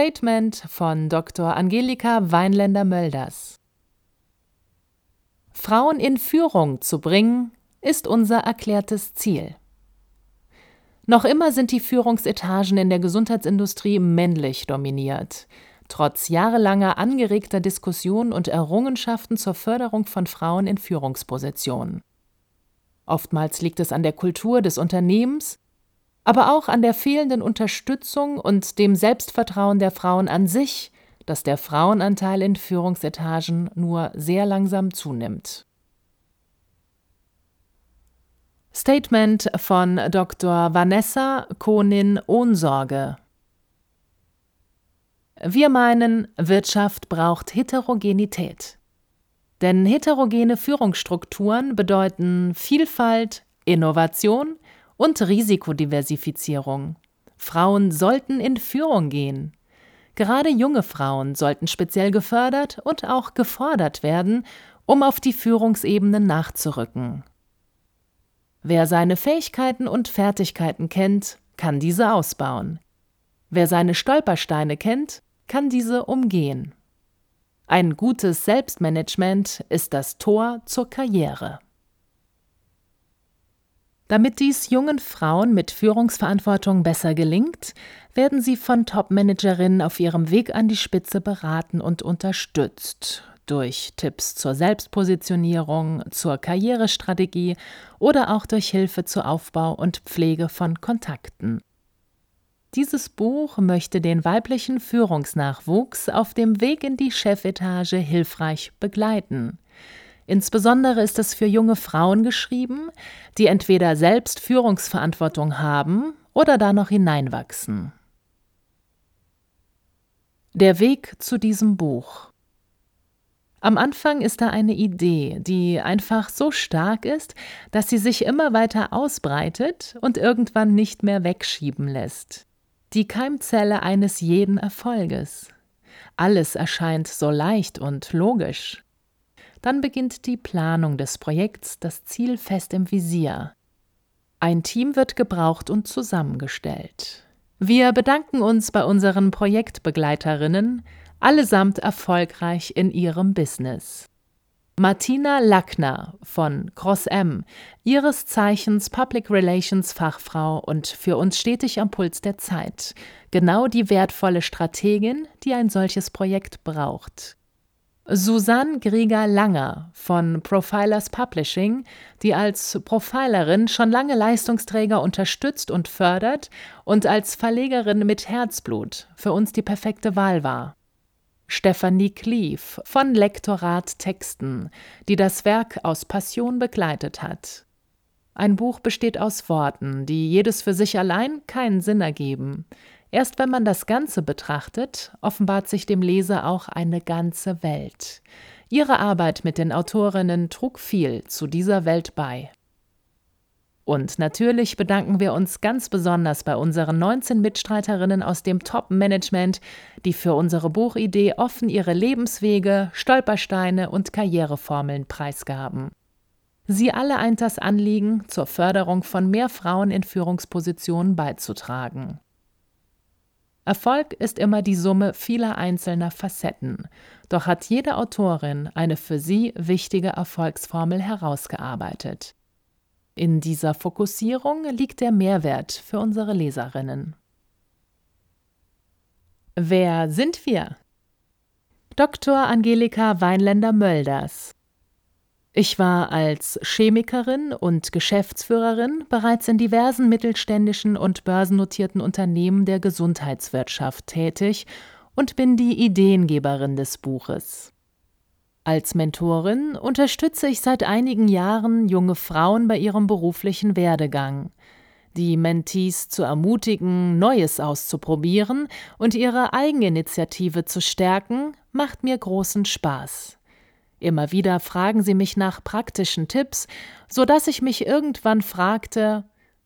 Statement von Dr. Angelika Weinländer-Mölders. Frauen in Führung zu bringen, ist unser erklärtes Ziel. Noch immer sind die Führungsetagen in der Gesundheitsindustrie männlich dominiert. Trotz jahrelanger angeregter Diskussion und Errungenschaften zur Förderung von Frauen in Führungspositionen. Oftmals liegt es an der Kultur des Unternehmens, aber auch an der fehlenden Unterstützung und dem Selbstvertrauen der Frauen an sich, dass der Frauenanteil in Führungsetagen nur sehr langsam zunimmt. Statement von Dr. Vanessa Konin-Ohnsorge Wir meinen, Wirtschaft braucht Heterogenität. Denn heterogene Führungsstrukturen bedeuten Vielfalt, Innovation und Risikodiversifizierung. Frauen sollten in Führung gehen. Gerade junge Frauen sollten speziell gefördert und auch gefordert werden, um auf die Führungsebene nachzurücken. Wer seine Fähigkeiten und Fertigkeiten kennt, kann diese ausbauen. Wer seine Stolpersteine kennt, kann diese umgehen. Ein gutes Selbstmanagement ist das Tor zur Karriere. Damit dies jungen Frauen mit Führungsverantwortung besser gelingt, werden sie von Top-Managerinnen auf ihrem Weg an die Spitze beraten und unterstützt durch Tipps zur Selbstpositionierung, zur Karrierestrategie oder auch durch Hilfe zur Aufbau und Pflege von Kontakten. Dieses Buch möchte den weiblichen Führungsnachwuchs auf dem Weg in die Chefetage hilfreich begleiten. Insbesondere ist es für junge Frauen geschrieben, die entweder selbst Führungsverantwortung haben oder da noch hineinwachsen. Der Weg zu diesem Buch. Am Anfang ist da eine Idee, die einfach so stark ist, dass sie sich immer weiter ausbreitet und irgendwann nicht mehr wegschieben lässt. Die Keimzelle eines jeden Erfolges. Alles erscheint so leicht und logisch. Dann beginnt die Planung des Projekts, das Ziel fest im Visier. Ein Team wird gebraucht und zusammengestellt. Wir bedanken uns bei unseren Projektbegleiterinnen, allesamt erfolgreich in ihrem Business. Martina Lackner von Cross M, ihres Zeichens Public Relations Fachfrau und für uns stetig am Puls der Zeit, genau die wertvolle Strategin, die ein solches Projekt braucht. Susanne Grieger-Langer von Profilers Publishing, die als Profilerin schon lange Leistungsträger unterstützt und fördert und als Verlegerin mit Herzblut für uns die perfekte Wahl war. Stephanie Cleave von Lektorat Texten, die das Werk aus Passion begleitet hat. Ein Buch besteht aus Worten, die jedes für sich allein keinen Sinn ergeben. Erst wenn man das Ganze betrachtet, offenbart sich dem Leser auch eine ganze Welt. Ihre Arbeit mit den Autorinnen trug viel zu dieser Welt bei. Und natürlich bedanken wir uns ganz besonders bei unseren 19 Mitstreiterinnen aus dem Top-Management, die für unsere Buchidee offen ihre Lebenswege, Stolpersteine und Karriereformeln preisgaben. Sie alle eint das Anliegen, zur Förderung von mehr Frauen in Führungspositionen beizutragen. Erfolg ist immer die Summe vieler einzelner Facetten, doch hat jede Autorin eine für sie wichtige Erfolgsformel herausgearbeitet. In dieser Fokussierung liegt der Mehrwert für unsere Leserinnen. Wer sind wir? Dr. Angelika Weinländer-Mölders ich war als Chemikerin und Geschäftsführerin bereits in diversen mittelständischen und börsennotierten Unternehmen der Gesundheitswirtschaft tätig und bin die Ideengeberin des Buches. Als Mentorin unterstütze ich seit einigen Jahren junge Frauen bei ihrem beruflichen Werdegang. die Mentees zu ermutigen, Neues auszuprobieren und ihre Eigeninitiative zu stärken, macht mir großen Spaß. Immer wieder fragen sie mich nach praktischen Tipps, so dass ich mich irgendwann fragte,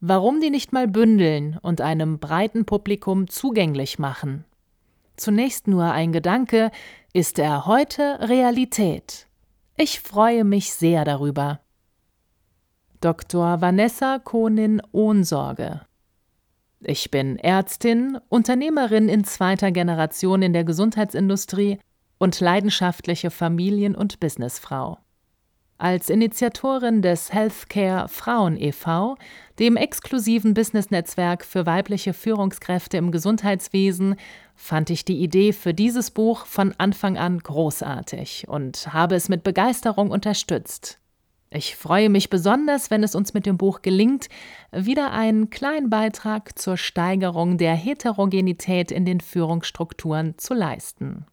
warum die nicht mal bündeln und einem breiten Publikum zugänglich machen. Zunächst nur ein Gedanke, ist er heute Realität. Ich freue mich sehr darüber. Dr. Vanessa Kohnin Ohnsorge. Ich bin Ärztin, Unternehmerin in zweiter Generation in der Gesundheitsindustrie und leidenschaftliche Familien- und Businessfrau. Als Initiatorin des Healthcare Frauen e.V., dem exklusiven Businessnetzwerk für weibliche Führungskräfte im Gesundheitswesen, fand ich die Idee für dieses Buch von Anfang an großartig und habe es mit Begeisterung unterstützt. Ich freue mich besonders, wenn es uns mit dem Buch gelingt, wieder einen kleinen Beitrag zur Steigerung der Heterogenität in den Führungsstrukturen zu leisten.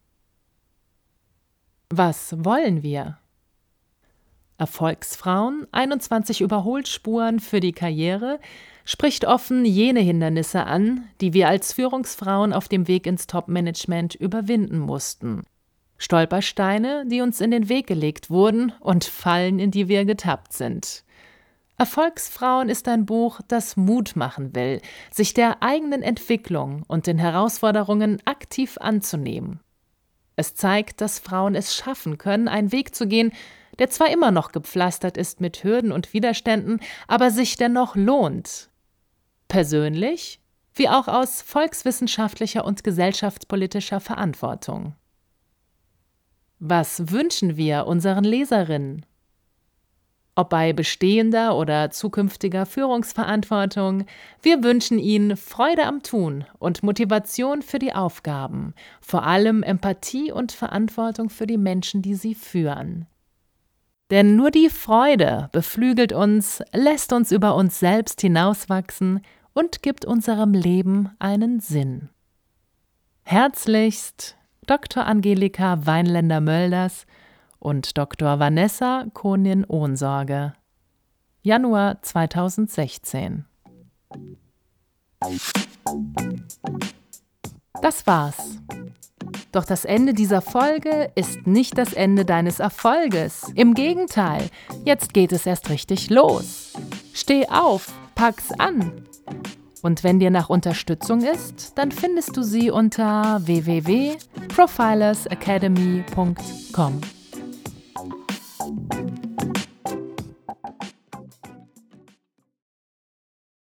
Was wollen wir? Erfolgsfrauen, 21 Überholspuren für die Karriere, spricht offen jene Hindernisse an, die wir als Führungsfrauen auf dem Weg ins Top-Management überwinden mussten. Stolpersteine, die uns in den Weg gelegt wurden und Fallen, in die wir getappt sind. Erfolgsfrauen ist ein Buch, das Mut machen will, sich der eigenen Entwicklung und den Herausforderungen aktiv anzunehmen. Es zeigt, dass Frauen es schaffen können, einen Weg zu gehen, der zwar immer noch gepflastert ist mit Hürden und Widerständen, aber sich dennoch lohnt. Persönlich wie auch aus volkswissenschaftlicher und gesellschaftspolitischer Verantwortung. Was wünschen wir unseren Leserinnen? Ob bei bestehender oder zukünftiger Führungsverantwortung, wir wünschen Ihnen Freude am Tun und Motivation für die Aufgaben, vor allem Empathie und Verantwortung für die Menschen, die Sie führen. Denn nur die Freude beflügelt uns, lässt uns über uns selbst hinauswachsen und gibt unserem Leben einen Sinn. Herzlichst Dr. Angelika Weinländer-Mölders und Dr. Vanessa Konin-Ohnsorge. Januar 2016. Das war's. Doch das Ende dieser Folge ist nicht das Ende deines Erfolges. Im Gegenteil, jetzt geht es erst richtig los. Steh auf, pack's an. Und wenn dir nach Unterstützung ist, dann findest du sie unter www.profilersacademy.com.